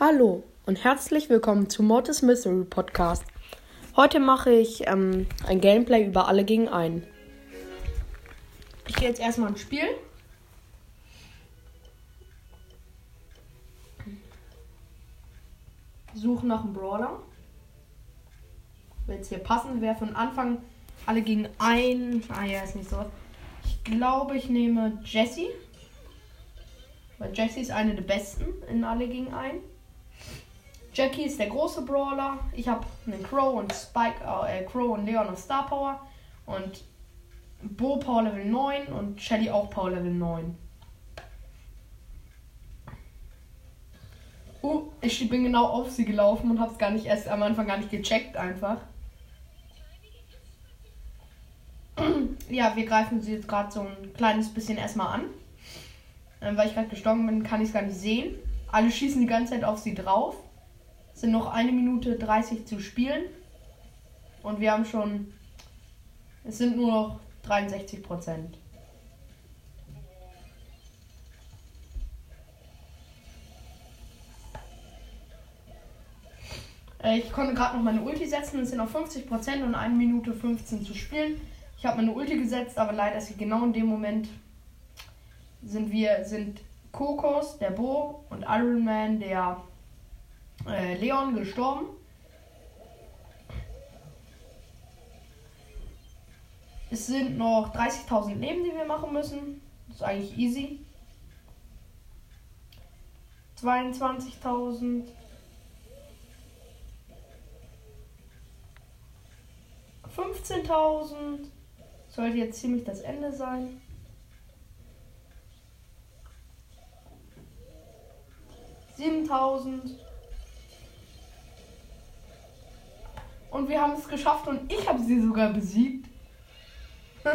Hallo und herzlich willkommen zu Mortis Mystery Podcast. Heute mache ich ähm, ein Gameplay über alle gegen einen. Ich gehe jetzt erstmal ins Spiel. Suche nach einem Brawler. Wird jetzt hier passen, wer von Anfang alle gegen einen. Ah ja, ist nicht so. Ich glaube, ich nehme Jessie. Weil Jessie ist eine der besten in alle gegen einen. Jackie ist der große Brawler. Ich habe einen Crow und Spike, äh, Crow und Leon auf Star Power. Und Bo Power Level 9 und Shelly auch Power Level 9. Oh, ich bin genau auf sie gelaufen und habe es gar nicht erst am Anfang gar nicht gecheckt einfach. ja, wir greifen sie jetzt gerade so ein kleines bisschen erstmal an. Ähm, weil ich gerade gestorben bin, kann ich es gar nicht sehen. Alle schießen die ganze Zeit auf sie drauf. Sind noch eine Minute 30 zu spielen. Und wir haben schon. Es sind nur noch 63 Prozent. Äh, ich konnte gerade noch meine Ulti setzen. Es sind noch 50 Prozent und 1 Minute 15 zu spielen. Ich habe meine Ulti gesetzt, aber leider ist sie genau in dem Moment sind wir sind Kokos, der Bo und Iron Man, der äh, Leon gestorben. Es sind noch 30.000 Leben, die wir machen müssen. Das ist eigentlich easy. 22.000. 15.000. Sollte jetzt ziemlich das Ende sein. Siebentausend. Und wir haben es geschafft und ich habe sie sogar besiegt.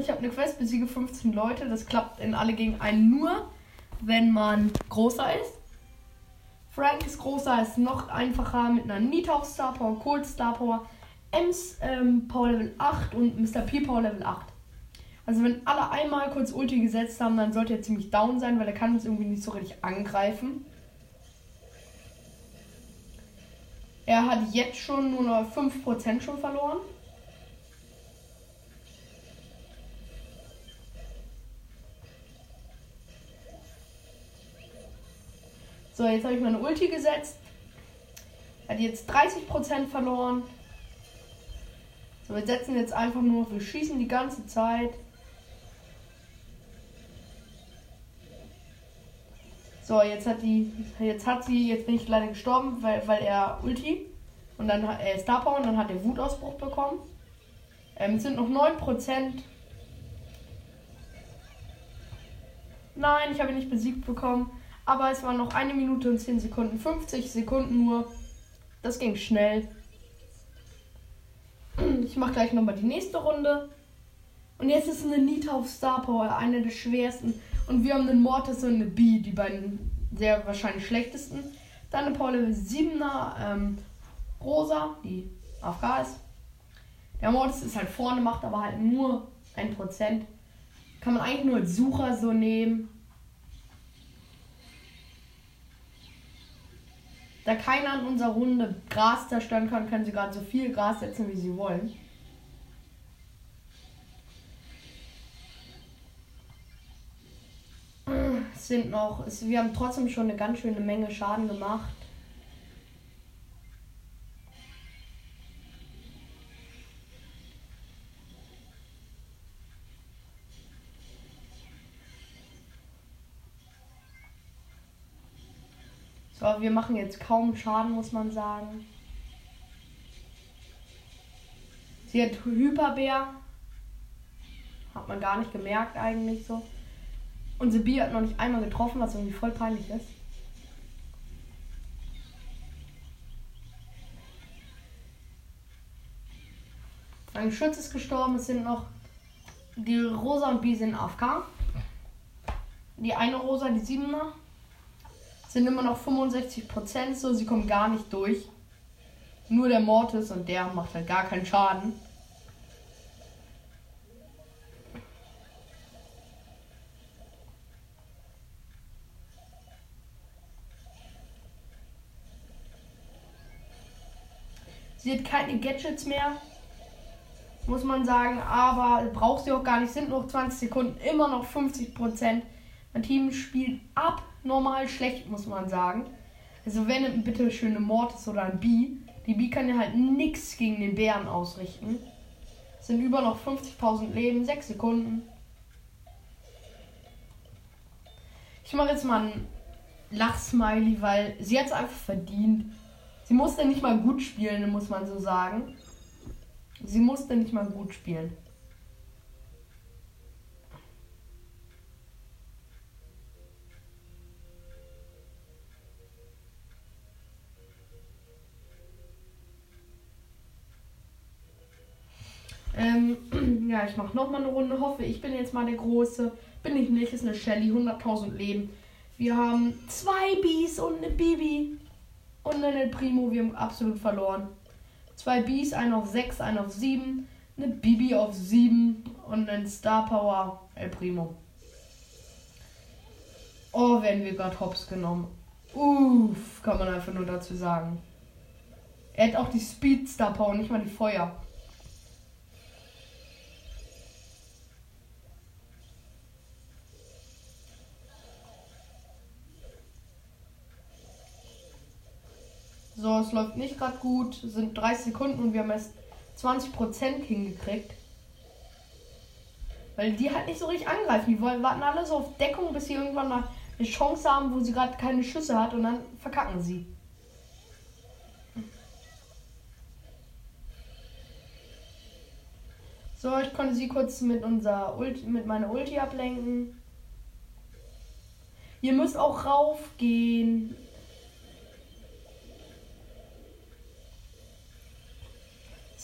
ich habe eine Quest, besiege 15 Leute. Das klappt in alle gegen einen nur, wenn man großer ist. Frank ist großer, ist noch einfacher mit einer Nita Star Power, Cold Star Power, Ems ähm, Power Level 8 und Mr. P Power Level 8. Also wenn alle einmal kurz Ulti gesetzt haben, dann sollte er ziemlich down sein, weil er kann uns irgendwie nicht so richtig angreifen. Er hat jetzt schon nur noch 5% schon verloren. So, jetzt habe ich meine Ulti gesetzt. Er hat jetzt 30% verloren. So, wir setzen jetzt einfach nur, wir schießen die ganze Zeit. So, jetzt hat die, jetzt hat sie, jetzt bin ich leider gestorben, weil, weil er Ulti und dann hat er Star Power und dann hat er Wutausbruch bekommen. Ähm, es sind noch 9%. Nein, ich habe ihn nicht besiegt bekommen. Aber es waren noch eine Minute und 10 Sekunden. 50 Sekunden nur. Das ging schnell. Ich mache gleich nochmal die nächste Runde. Und jetzt ist eine Nita auf Star Power, eine der schwersten. Und wir haben einen Mortis und eine B, die beiden sehr wahrscheinlich schlechtesten. Dann eine Power Level 7er ähm, Rosa, die AFK ist. Der Mortis ist halt vorne, macht aber halt nur 1%. Kann man eigentlich nur als Sucher so nehmen. Da keiner in unserer Runde Gras zerstören kann, können sie gerade so viel Gras setzen, wie sie wollen. Sind noch, es, wir haben trotzdem schon eine ganz schöne Menge Schaden gemacht. So, wir machen jetzt kaum Schaden, muss man sagen. Sie hat Hyperbär. Hat man gar nicht gemerkt eigentlich so. Unsere Bier hat noch nicht einmal getroffen, was irgendwie voll peinlich ist. Ein Schütz ist gestorben, es sind noch die Rosa und B sind AFK. Die eine Rosa, die Siebener, sind immer noch 65% so, sie kommen gar nicht durch. Nur der Mortis und der macht halt gar keinen Schaden. Sie hat keine Gadgets mehr. Muss man sagen, aber braucht sie auch gar nicht. Sind noch 20 Sekunden, immer noch 50 Prozent. Mein Team spielt abnormal schlecht, muss man sagen. Also wenn bitte schöne Mortis oder ein B. Die B kann ja halt nichts gegen den Bären ausrichten. Sind über noch 50.000 Leben, 6 Sekunden. Ich mache jetzt mal ein Lachsmiley, weil sie hat es einfach verdient. Sie musste nicht mal gut spielen, muss man so sagen. Sie musste nicht mal gut spielen. Ähm, ja, ich mache nochmal eine Runde. Hoffe, ich bin jetzt mal der Große. Bin ich nicht, ist eine Shelly, 100.000 Leben. Wir haben zwei Bs und eine Bibi. Und eine Primo, wir haben absolut verloren. Zwei Bs, ein auf 6, ein auf 7. Eine Bibi auf 7 und ein Star Power El Primo. Oh, werden wir gerade hops genommen. Uff, kann man einfach nur dazu sagen. Er hat auch die Speed Star Power, nicht mal die Feuer. So, es läuft nicht gerade gut. Es sind 30 Sekunden und wir haben erst 20% hingekriegt. Weil die halt nicht so richtig angreifen. Die wollen, warten alle so auf Deckung, bis sie irgendwann mal eine Chance haben, wo sie gerade keine Schüsse hat und dann verkacken sie. So, ich konnte sie kurz mit unser Ulti, mit meiner Ulti ablenken. Ihr müsst auch raufgehen.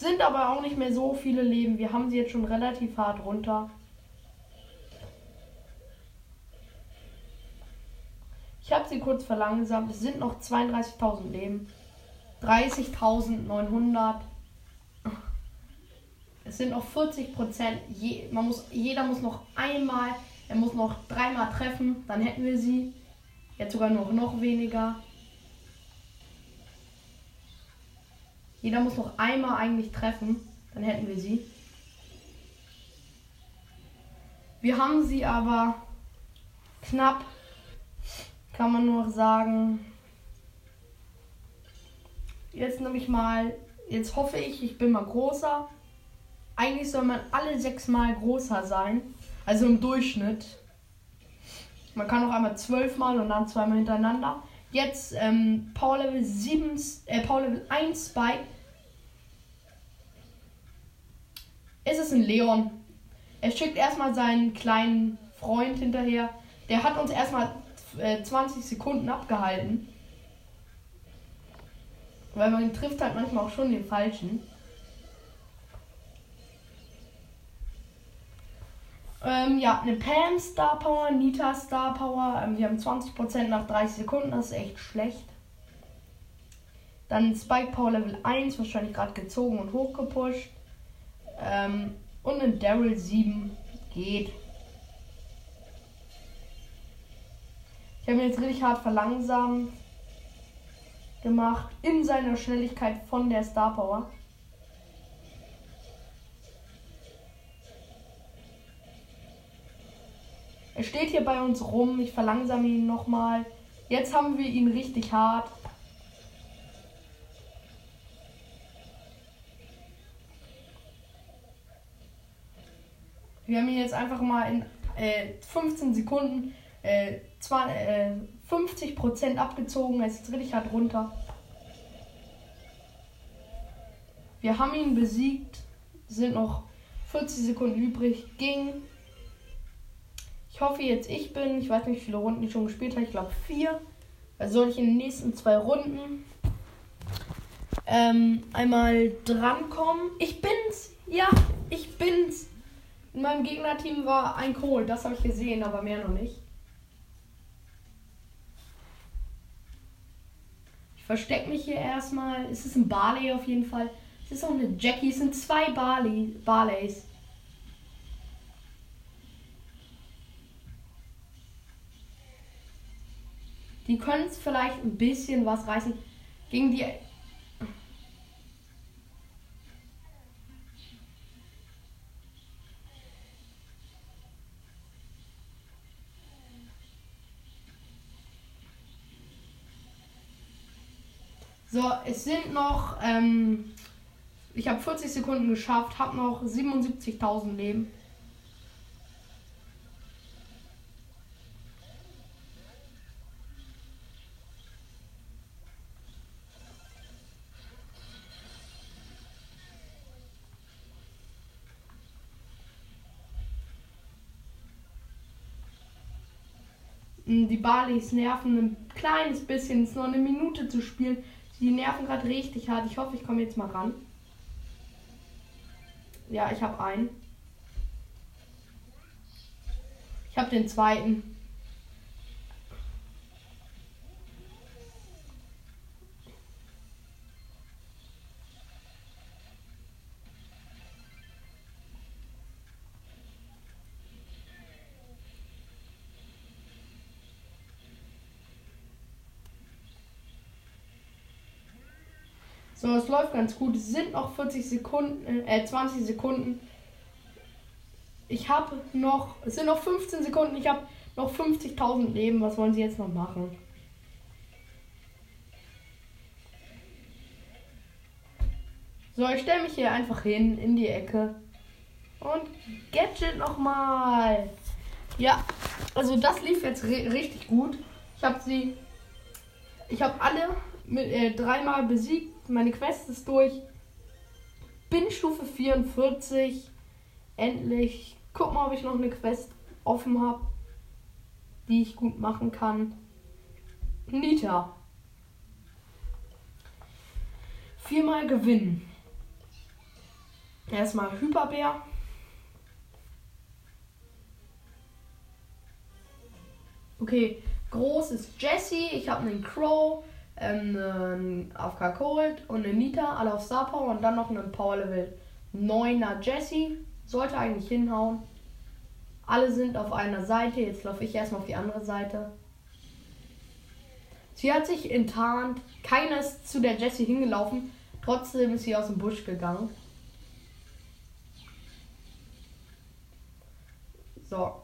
Sind aber auch nicht mehr so viele Leben. Wir haben sie jetzt schon relativ hart runter. Ich habe sie kurz verlangsamt. Es sind noch 32.000 Leben. 30.900. Es sind noch 40 Prozent. Je, man muss, jeder muss noch einmal, er muss noch dreimal treffen. Dann hätten wir sie. Jetzt sogar noch, noch weniger. Jeder muss noch einmal eigentlich treffen. Dann hätten wir sie. Wir haben sie aber knapp, kann man nur sagen. Jetzt nehme ich mal, jetzt hoffe ich, ich bin mal großer. Eigentlich soll man alle sechs Mal größer sein. Also im Durchschnitt. Man kann auch einmal zwölfmal und dann zweimal hintereinander. Jetzt ähm, Power Level 7, äh, Power Level 1 Spike ist es ein Leon. Er schickt erstmal seinen kleinen Freund hinterher. Der hat uns erstmal äh, 20 Sekunden abgehalten. Weil man trifft halt manchmal auch schon den falschen. Ähm, ja, eine Pam Star Power, Nita Star Power. Ähm, wir haben 20% nach 30 Sekunden, das ist echt schlecht. Dann Spike Power Level 1, wahrscheinlich gerade gezogen und hochgepusht. Ähm, und ein Daryl 7 geht. Ich habe ihn jetzt richtig hart verlangsamt gemacht in seiner Schnelligkeit von der Star Power. Er steht hier bei uns rum. Ich verlangsame ihn nochmal. Jetzt haben wir ihn richtig hart. Wir haben ihn jetzt einfach mal in äh, 15 Sekunden äh, zwar, äh, 50% abgezogen. Er ist jetzt richtig hart runter. Wir haben ihn besiegt. Sind noch 40 Sekunden übrig. Ging. Ich hoffe jetzt ich bin. Ich weiß nicht, wie viele Runden ich schon gespielt habe. Ich glaube vier. Also soll ich in den nächsten zwei Runden ähm, einmal drankommen. Ich bin's. Ja, ich bin's. In meinem Gegnerteam war ein Kohl, das habe ich gesehen, aber mehr noch nicht. Ich verstecke mich hier erstmal. Es ist ein Barley auf jeden Fall. Es ist auch eine Jackie. Es sind zwei Barley, Barleys. Die können es vielleicht ein bisschen was reißen. Gegen die So, es sind noch, ähm, ich habe 40 Sekunden geschafft, habe noch 77.000 Leben. Die Balis nerven ein kleines bisschen. Es ist noch eine Minute zu spielen. Die nerven gerade richtig hart. Ich hoffe, ich komme jetzt mal ran. Ja, ich habe einen. Ich habe den zweiten. So, es läuft ganz gut. Es sind noch 40 Sekunden, äh, 20 Sekunden. Ich habe noch, es sind noch 15 Sekunden. Ich habe noch 50.000 Leben. Was wollen sie jetzt noch machen? So, ich stelle mich hier einfach hin in die Ecke. Und Gadget nochmal. Ja, also das lief jetzt richtig gut. Ich habe sie. Ich habe alle mit, äh, dreimal besiegt meine Quest ist durch. Bin Stufe 44. Endlich. Guck mal, ob ich noch eine Quest offen habe, die ich gut machen kann. Nita. Viermal gewinnen. Erstmal Hyperbär. Okay, groß ist Jesse. Ich habe einen Crow ähm, einen AFK und eine Nita, alle auf Star Power und dann noch einen Power Level 9er Jesse. Sollte eigentlich hinhauen. Alle sind auf einer Seite. Jetzt laufe ich erstmal auf die andere Seite. Sie hat sich enttarnt. Keiner ist zu der Jessie hingelaufen. Trotzdem ist sie aus dem Busch gegangen. So.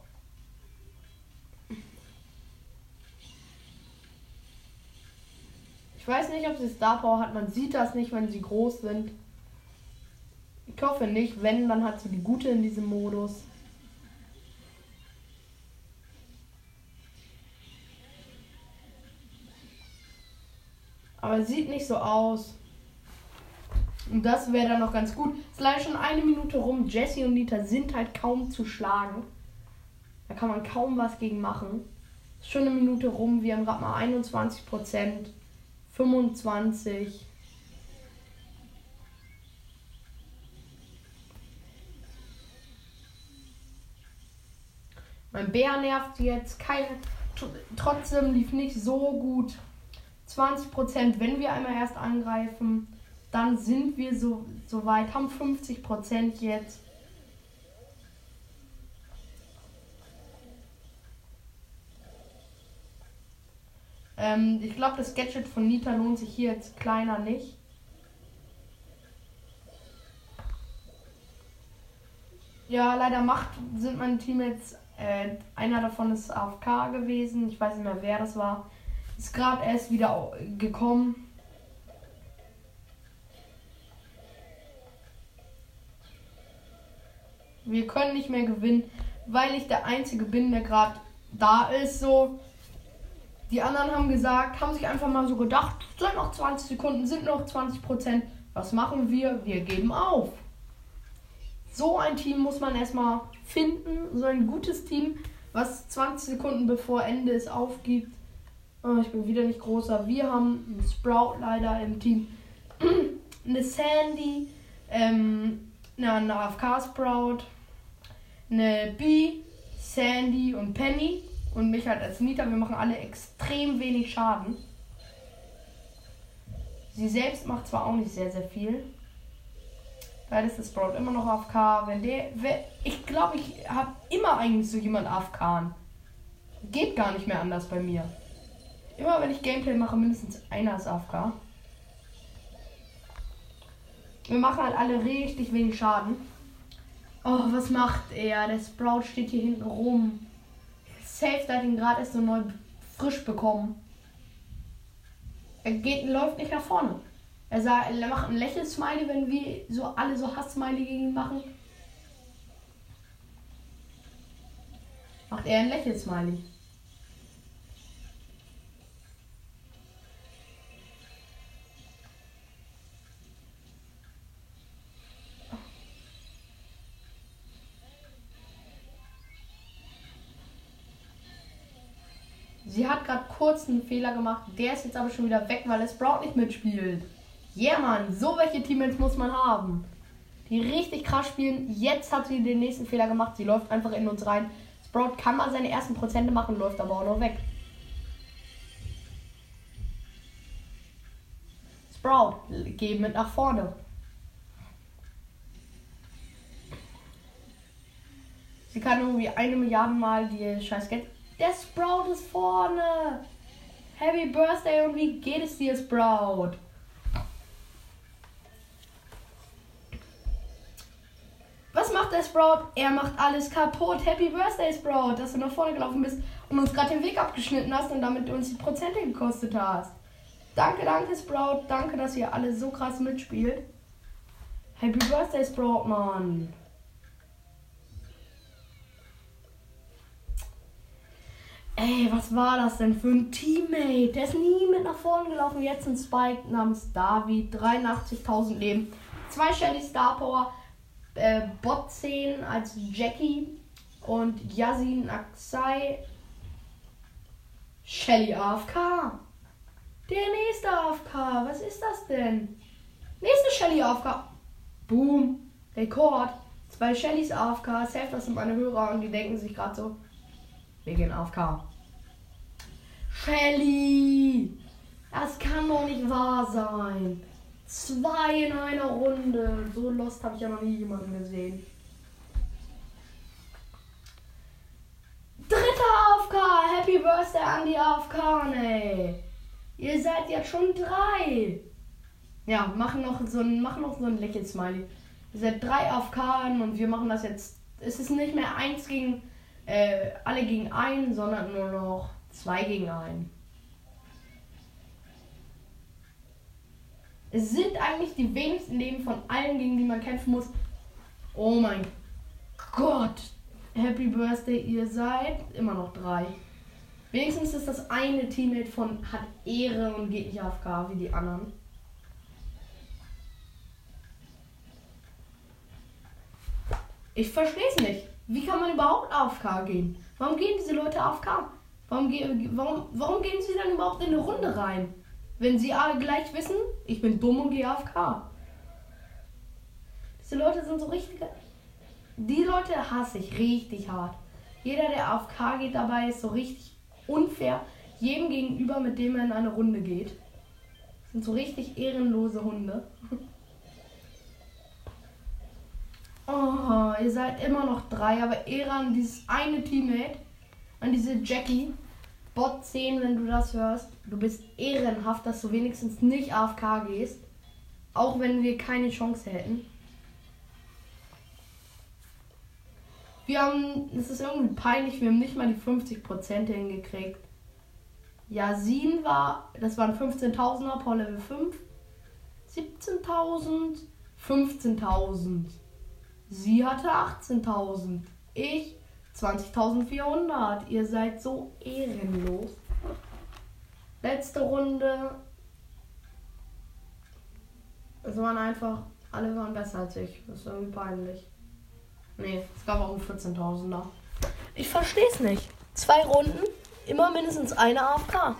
Ich weiß nicht, ob sie Star Power hat. Man sieht das nicht, wenn sie groß sind. Ich hoffe nicht. Wenn, dann hat sie die gute in diesem Modus. Aber sieht nicht so aus. Und das wäre dann noch ganz gut. Es ist leider schon eine Minute rum. Jesse und Nita sind halt kaum zu schlagen. Da kann man kaum was gegen machen. Ist schon eine Minute rum. Wir haben gerade mal 21 Prozent. 25. Mein Bär nervt jetzt. Keine, trotzdem lief nicht so gut. 20%, wenn wir einmal erst angreifen, dann sind wir so, so weit, haben 50% jetzt. Ähm, ich glaube, das Gadget von Nita lohnt sich hier jetzt kleiner nicht. Ja, leider macht sind mein Team jetzt. Äh, einer davon ist AFK gewesen. Ich weiß nicht mehr, wer das war. Ist gerade erst wieder gekommen. Wir können nicht mehr gewinnen, weil ich der Einzige bin, der gerade da ist. So, die anderen haben gesagt, haben sich einfach mal so gedacht, sind noch 20 Sekunden, sind noch 20 Prozent. Was machen wir? Wir geben auf. So ein Team muss man erstmal finden, so ein gutes Team, was 20 Sekunden bevor Ende es aufgibt. Oh, ich bin wieder nicht großer. Wir haben einen Sprout leider im Team. eine Sandy, ähm, eine AFK Sprout, eine B, Sandy und Penny und mich halt als Nita. Wir machen alle extrem wenig Schaden. Sie selbst macht zwar auch nicht sehr, sehr viel. Weil ist das Sprout immer noch AFK. Wenn der. ich glaube, ich habe immer eigentlich so jemand AFK. Geht gar nicht mehr anders bei mir. Immer wenn ich Gameplay mache, mindestens einer ist AFK. Wir machen halt alle richtig wenig Schaden. Oh, was macht er? Der Sprout steht hier hinten rum. Safe, da ihn gerade erst so neu frisch bekommen. Er geht, läuft nicht nach vorne. Er, sah, er macht ein Lächelsmiley, wenn wir so alle so Hass-Smiley gegen ihn machen. Macht er ein Lächelsmiley. Sie hat gerade kurz einen Fehler gemacht. Der ist jetzt aber schon wieder weg, weil es Sprout nicht mitspielt. Yeah, Mann, so welche Teammates muss man haben. Die richtig krass spielen. Jetzt hat sie den nächsten Fehler gemacht. Sie läuft einfach in uns rein. Sprout kann mal seine ersten Prozente machen, läuft aber auch noch weg. Sprout, geh mit nach vorne. Sie kann irgendwie eine Milliarde Mal die scheiß Geld der Sprout ist vorne. Happy Birthday und wie geht es dir, Sprout? Was macht der Sprout? Er macht alles kaputt. Happy Birthday, Sprout, dass du nach vorne gelaufen bist und uns gerade den Weg abgeschnitten hast und damit uns die Prozente gekostet hast. Danke, danke, Sprout. Danke, dass ihr alle so krass mitspielt. Happy Birthday, Sprout, Mann. Ey, was war das denn für ein Teammate? Der ist nie mit nach vorne gelaufen. Jetzt ein Spike namens David. 83.000 Leben. Zwei Shelly Star Power. Äh, Bot 10 als Jackie. Und Yasin Aksai. Shelly AFK. Der nächste AFK. Was ist das denn? Nächste Shelly AFK. Boom. Rekord. Zwei Shellys AFK. Safe, das sind meine Hörer und die denken sich gerade so. Wir gehen AFK. Shelly! Das kann doch nicht wahr sein. Zwei in einer Runde. So lost habe ich ja noch nie jemanden gesehen. Dritter AFK. Happy Birthday an die AFK, ey. Ihr seid jetzt schon drei. Ja, machen noch so ein, so ein Lächeln-Smiley. Ihr seid drei AFK und wir machen das jetzt. Es ist nicht mehr eins gegen äh, alle gegen einen, sondern nur noch zwei gegen einen. Es sind eigentlich die wenigsten Leben von allen, gegen die man kämpfen muss. Oh mein Gott. Happy Birthday, ihr seid immer noch drei. Wenigstens ist das eine Teammate von hat Ehre und geht nicht AFK wie die anderen. Ich verstehe es nicht. Wie kann man überhaupt AFK gehen? Warum gehen diese Leute AFK? Warum, warum, warum gehen sie dann überhaupt in eine Runde rein? Wenn sie alle gleich wissen, ich bin dumm und gehe AFK. Diese Leute sind so richtig. Die Leute hasse ich richtig hart. Jeder, der AFK geht dabei, ist so richtig unfair. Jedem gegenüber, mit dem er in eine Runde geht. sind so richtig ehrenlose Hunde. Oh, ihr seid immer noch drei, aber Ehre an dieses eine Teammate, an diese Jackie. Bot 10, wenn du das hörst. Du bist ehrenhaft, dass du wenigstens nicht AFK gehst. Auch wenn wir keine Chance hätten. Wir haben, es ist irgendwie peinlich, wir haben nicht mal die 50% hingekriegt. Yasin war, das waren 15.000er Power Level 5. 17.000, 15.000. Sie hatte 18.000. Ich 20.400. Ihr seid so ehrenlos. Letzte Runde. Es waren einfach, alle waren besser als ich. Das ist irgendwie peinlich. Nee, es gab auch einen 14.000er. Ich verstehe es nicht. Zwei Runden, immer mindestens eine AFK.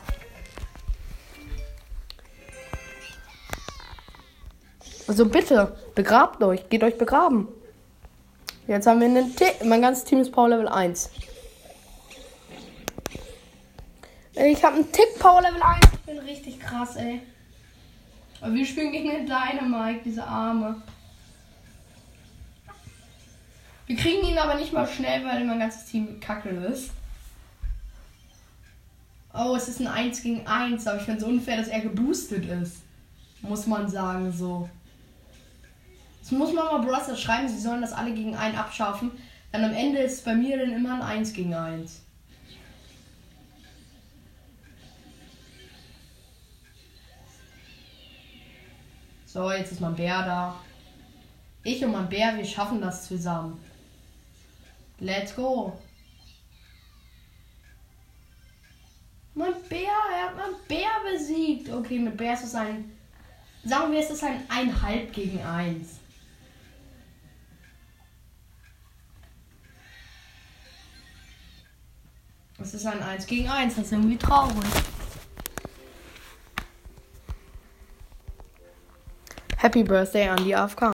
Also bitte, begrabt euch, geht euch begraben. Jetzt haben wir einen Tick. Mein ganzes Team ist Power Level 1. Ich habe einen Tick Power Level 1. Ich bin richtig krass, ey. Aber wir spielen gegen den Dynamite, diese Arme. Wir kriegen ihn aber nicht mal schnell, weil mein ganzes Team kacke ist. Oh, es ist ein 1 gegen 1, aber ich finde es unfair, dass er geboostet ist. Muss man sagen, so. Das muss man Mama Brothers schreiben, sie sollen das alle gegen einen abschaffen. Dann am Ende ist es bei mir dann immer ein 1 gegen 1. So, jetzt ist mein Bär da. Ich und mein Bär, wir schaffen das zusammen. Let's go. Mein Bär, er hat mein Bär besiegt. Okay, mit Bär ist es ein. Sagen wir, es ist ein 1,5 gegen 1. Das ist ein 1 gegen 1, das ist irgendwie traurig. Happy Birthday an die AFK.